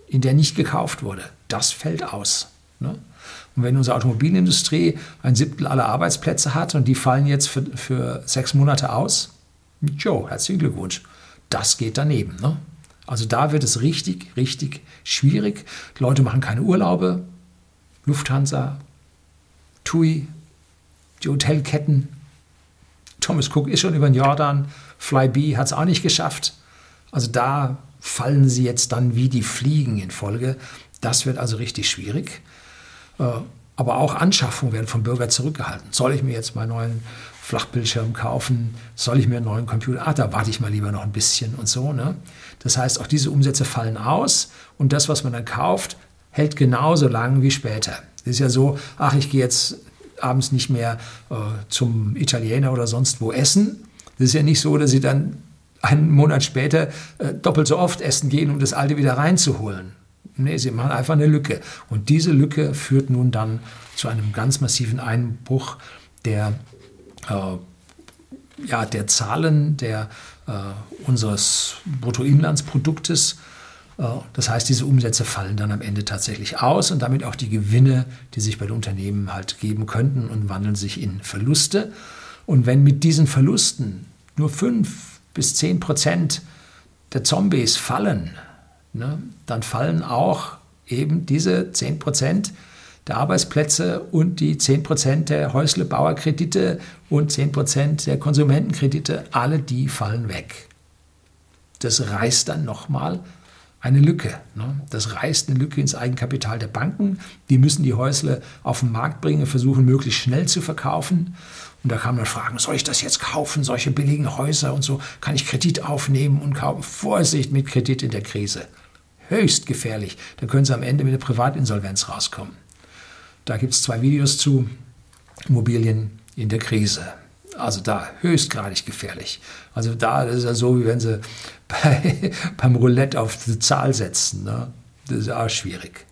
in der nicht gekauft wurde. Das fällt aus. Ne? Und wenn unsere Automobilindustrie ein Siebtel aller Arbeitsplätze hat und die fallen jetzt für, für sechs Monate aus, Joe, herzlichen Glückwunsch. Das geht daneben. Ne? Also da wird es richtig, richtig schwierig. Leute machen keine Urlaube. Lufthansa, TUI, die Hotelketten. Thomas Cook ist schon über den Jordan. Flybe hat es auch nicht geschafft. Also da fallen sie jetzt dann wie die Fliegen in Folge. Das wird also richtig schwierig. Äh, aber auch Anschaffungen werden vom Bürger zurückgehalten. Soll ich mir jetzt meinen neuen Flachbildschirm kaufen? Soll ich mir einen neuen Computer? Ah, da warte ich mal lieber noch ein bisschen und so. Ne? Das heißt, auch diese Umsätze fallen aus und das, was man dann kauft, hält genauso lang wie später. Es ist ja so, ach, ich gehe jetzt abends nicht mehr äh, zum Italiener oder sonst wo essen. Das ist ja nicht so, dass Sie dann einen Monat später äh, doppelt so oft essen gehen, um das alte wieder reinzuholen. Nee, sie machen einfach eine Lücke. Und diese Lücke führt nun dann zu einem ganz massiven Einbruch der, äh, ja, der Zahlen der, äh, unseres Bruttoinlandsproduktes. Äh, das heißt, diese Umsätze fallen dann am Ende tatsächlich aus und damit auch die Gewinne, die sich bei den Unternehmen halt geben könnten und wandeln sich in Verluste. Und wenn mit diesen Verlusten nur 5 bis 10 Prozent der Zombies fallen, ne, dann fallen auch eben diese 10 Prozent der Arbeitsplätze und die 10 Prozent der Häuslebauerkredite und 10 Prozent der Konsumentenkredite, alle die fallen weg. Das reißt dann nochmal eine Lücke. Ne? Das reißt eine Lücke ins Eigenkapital der Banken. Die müssen die Häusle auf den Markt bringen, versuchen möglichst schnell zu verkaufen. Und da kann man fragen, soll ich das jetzt kaufen, solche billigen Häuser und so? Kann ich Kredit aufnehmen und kaufen? Vorsicht mit Kredit in der Krise höchst gefährlich. Dann können Sie am Ende mit einer Privatinsolvenz rauskommen. Da gibt es zwei Videos zu Immobilien in der Krise. Also da höchstgradig gefährlich. Also da ist ja so, wie wenn Sie bei, beim Roulette auf die Zahl setzen. Ne? Das ist auch schwierig.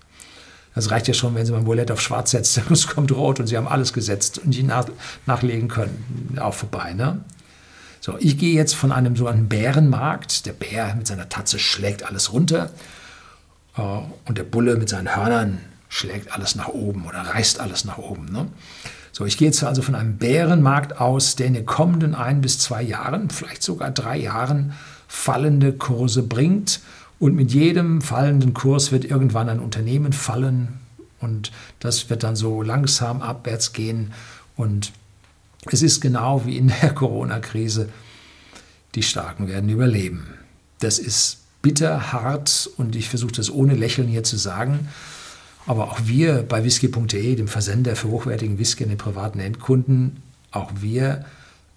Das reicht ja schon, wenn Sie beim Roulette auf Schwarz setzen, es kommt Rot und Sie haben alles gesetzt und die nach, nachlegen können. Auch vorbei. Ne? So, ich gehe jetzt von einem sogenannten Bärenmarkt. Der Bär mit seiner Tatze schlägt alles runter. Äh, und der Bulle mit seinen Hörnern schlägt alles nach oben oder reißt alles nach oben. Ne? So, ich gehe jetzt also von einem Bärenmarkt aus, der in den kommenden ein bis zwei Jahren, vielleicht sogar drei Jahren, fallende Kurse bringt. Und mit jedem fallenden Kurs wird irgendwann ein Unternehmen fallen und das wird dann so langsam abwärts gehen. Und es ist genau wie in der Corona-Krise, die Starken werden überleben. Das ist bitter, hart und ich versuche das ohne Lächeln hier zu sagen. Aber auch wir bei whisky.de, dem Versender für hochwertigen Whisky an den privaten Endkunden, auch wir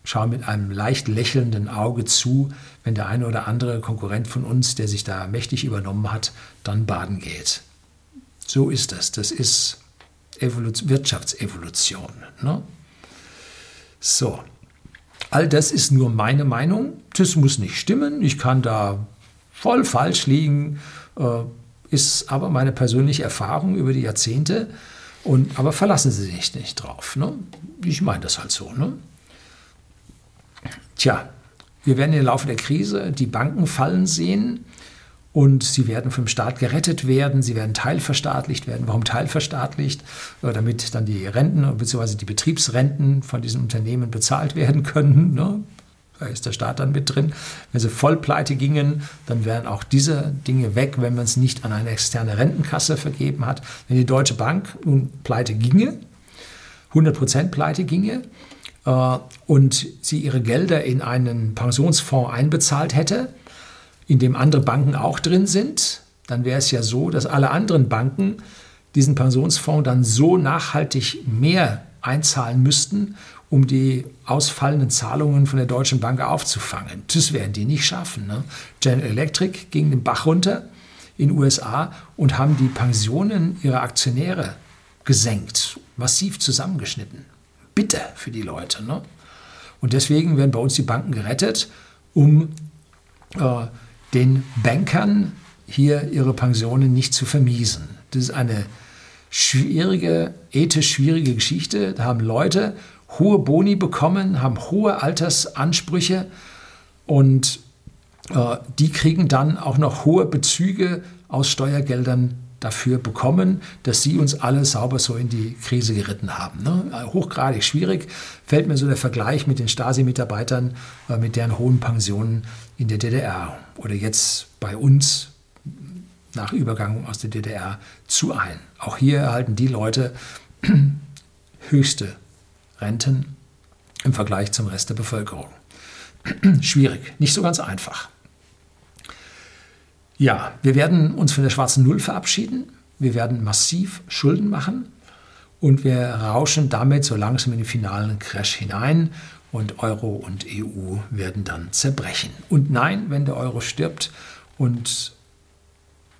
schauen mit einem leicht lächelnden Auge zu, wenn der eine oder andere Konkurrent von uns, der sich da mächtig übernommen hat, dann baden geht. So ist das. Das ist Evolu Wirtschaftsevolution. Ne? So, all das ist nur meine Meinung. Das muss nicht stimmen. Ich kann da voll falsch liegen, äh, ist aber meine persönliche Erfahrung über die Jahrzehnte. Und, aber verlassen Sie sich nicht drauf. Ne? Ich meine das halt so. Ne? Tja, wir werden im Laufe der Krise die Banken fallen sehen und sie werden vom Staat gerettet werden, sie werden teilverstaatlicht werden. Warum teilverstaatlicht? Damit dann die Renten bzw. die Betriebsrenten von diesen Unternehmen bezahlt werden können. Ne? Da ist der Staat dann mit drin. Wenn sie voll pleite gingen, dann wären auch diese Dinge weg, wenn man es nicht an eine externe Rentenkasse vergeben hat. Wenn die Deutsche Bank nun pleite ginge, 100% pleite ginge, äh, und sie ihre Gelder in einen Pensionsfonds einbezahlt hätte, in dem andere Banken auch drin sind, dann wäre es ja so, dass alle anderen Banken diesen Pensionsfonds dann so nachhaltig mehr einzahlen müssten, um die ausfallenden Zahlungen von der Deutschen Bank aufzufangen. Das werden die nicht schaffen. Ne? General Electric ging den Bach runter in den USA und haben die Pensionen ihrer Aktionäre gesenkt, massiv zusammengeschnitten. Bitte für die Leute. Ne? Und deswegen werden bei uns die Banken gerettet, um äh, den Bankern hier ihre Pensionen nicht zu vermiesen. Das ist eine schwierige, ethisch schwierige Geschichte. Da haben Leute hohe Boni bekommen, haben hohe Altersansprüche und äh, die kriegen dann auch noch hohe Bezüge aus Steuergeldern dafür bekommen, dass sie uns alle sauber so in die Krise geritten haben. Ne? Hochgradig schwierig fällt mir so der Vergleich mit den Stasi-Mitarbeitern, äh, mit deren hohen Pensionen in der DDR oder jetzt bei uns nach Übergang aus der DDR zu ein. Auch hier erhalten die Leute höchste Renten im Vergleich zum Rest der Bevölkerung. Schwierig, nicht so ganz einfach. Ja, wir werden uns von der schwarzen Null verabschieden. Wir werden massiv Schulden machen und wir rauschen damit so langsam in den finalen Crash hinein und Euro und EU werden dann zerbrechen. Und nein, wenn der Euro stirbt und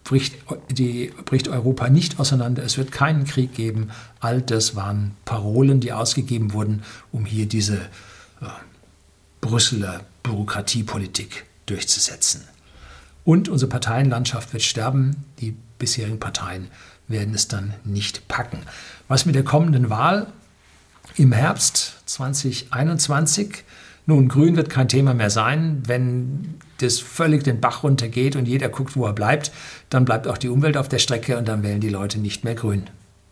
bricht, die, bricht Europa nicht auseinander, es wird keinen Krieg geben. All das waren Parolen, die ausgegeben wurden, um hier diese äh, Brüsseler Bürokratiepolitik durchzusetzen. Und unsere Parteienlandschaft wird sterben. Die bisherigen Parteien werden es dann nicht packen. Was mit der kommenden Wahl im Herbst 2021 nun, Grün wird kein Thema mehr sein. Wenn das völlig den Bach runtergeht und jeder guckt, wo er bleibt, dann bleibt auch die Umwelt auf der Strecke und dann wählen die Leute nicht mehr Grün.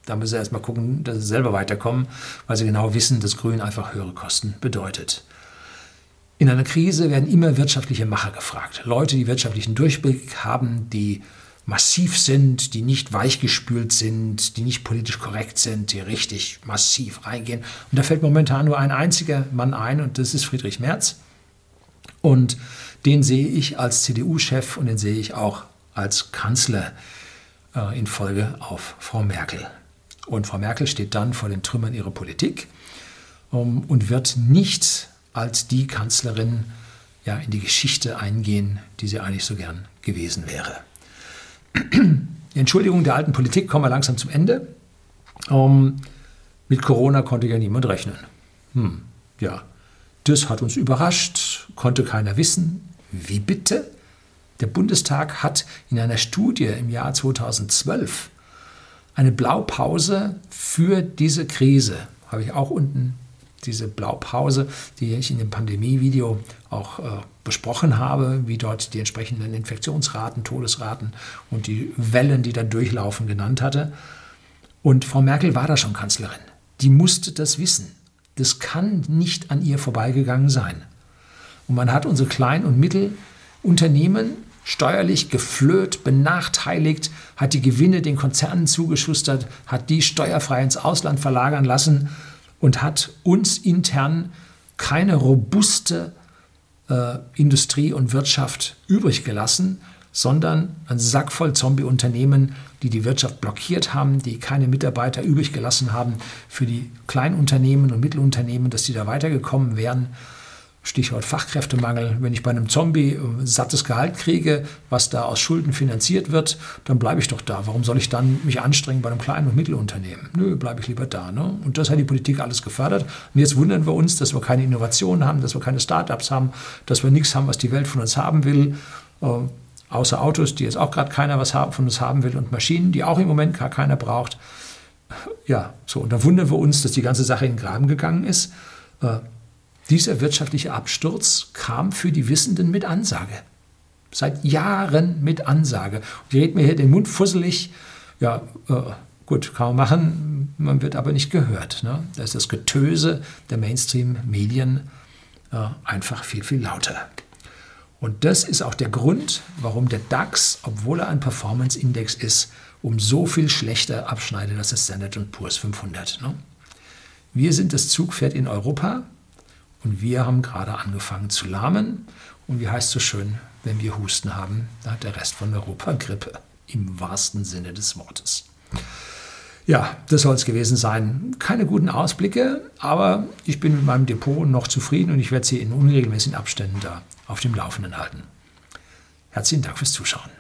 Da müssen sie erstmal gucken, dass sie selber weiterkommen, weil sie genau wissen, dass Grün einfach höhere Kosten bedeutet. In einer Krise werden immer wirtschaftliche Macher gefragt. Leute, die wirtschaftlichen Durchblick haben, die massiv sind, die nicht weichgespült sind, die nicht politisch korrekt sind, die richtig massiv reingehen. Und da fällt momentan nur ein einziger Mann ein und das ist Friedrich Merz. Und den sehe ich als CDU-Chef und den sehe ich auch als Kanzler äh, in Folge auf Frau Merkel. Und Frau Merkel steht dann vor den Trümmern ihrer Politik um, und wird nicht als die Kanzlerin ja, in die Geschichte eingehen, die sie eigentlich so gern gewesen wäre. Die Entschuldigung der alten Politik kommen wir langsam zum Ende. Ähm, mit Corona konnte ja niemand rechnen. Hm, ja, das hat uns überrascht, konnte keiner wissen. Wie bitte? Der Bundestag hat in einer Studie im Jahr 2012 eine Blaupause für diese Krise, habe ich auch unten diese Blaupause, die ich in dem Pandemie-Video auch äh, besprochen habe, wie dort die entsprechenden Infektionsraten, Todesraten und die Wellen, die da durchlaufen, genannt hatte. Und Frau Merkel war da schon Kanzlerin. Die musste das wissen. Das kann nicht an ihr vorbeigegangen sein. Und man hat unsere Klein- und Mittelunternehmen steuerlich geflöht, benachteiligt, hat die Gewinne den Konzernen zugeschustert, hat die steuerfrei ins Ausland verlagern lassen und hat uns intern keine robuste äh, Industrie und Wirtschaft übrig gelassen, sondern ein Sack voll Zombie-Unternehmen, die die Wirtschaft blockiert haben, die keine Mitarbeiter übrig gelassen haben für die Kleinunternehmen und Mittelunternehmen, dass die da weitergekommen wären. Stichwort Fachkräftemangel. Wenn ich bei einem Zombie ein äh, sattes Gehalt kriege, was da aus Schulden finanziert wird, dann bleibe ich doch da. Warum soll ich dann mich anstrengen bei einem kleinen und Mittelunternehmen? Nö, bleibe ich lieber da. Ne? Und das hat die Politik alles gefördert. Und jetzt wundern wir uns, dass wir keine Innovationen haben, dass wir keine Startups haben, dass wir nichts haben, was die Welt von uns haben will. Äh, außer Autos, die jetzt auch gerade keiner was von uns haben will und Maschinen, die auch im Moment gar keiner braucht. Ja, so. Und da wundern wir uns, dass die ganze Sache in den Graben gegangen ist. Äh, Dieser wirtschaftliche Absturz kam für die Wissenden mit Ansage. Seit Jahren mit Ansage. Die reden mir hier den Mund fusselig. Ja, äh, gut, kann man machen, man wird aber nicht gehört. Ne? Da ist das Getöse der Mainstream-Medien äh, einfach viel, viel lauter. Und das ist auch der Grund, warum der DAX, obwohl er ein Performance-Index ist, um so viel schlechter abschneidet als das Standard Poor's 500. Ne? Wir sind das Zugpferd in Europa und wir haben gerade angefangen zu lahmen. Und wie heißt es so schön, wenn wir Husten haben, da hat der Rest von Europa Grippe. Im wahrsten Sinne des Wortes. Ja, das soll es gewesen sein. Keine guten Ausblicke, aber ich bin mit meinem Depot noch zufrieden und ich werde Sie in unregelmäßigen Abständen da auf dem Laufenden halten. Herzlichen Dank fürs Zuschauen.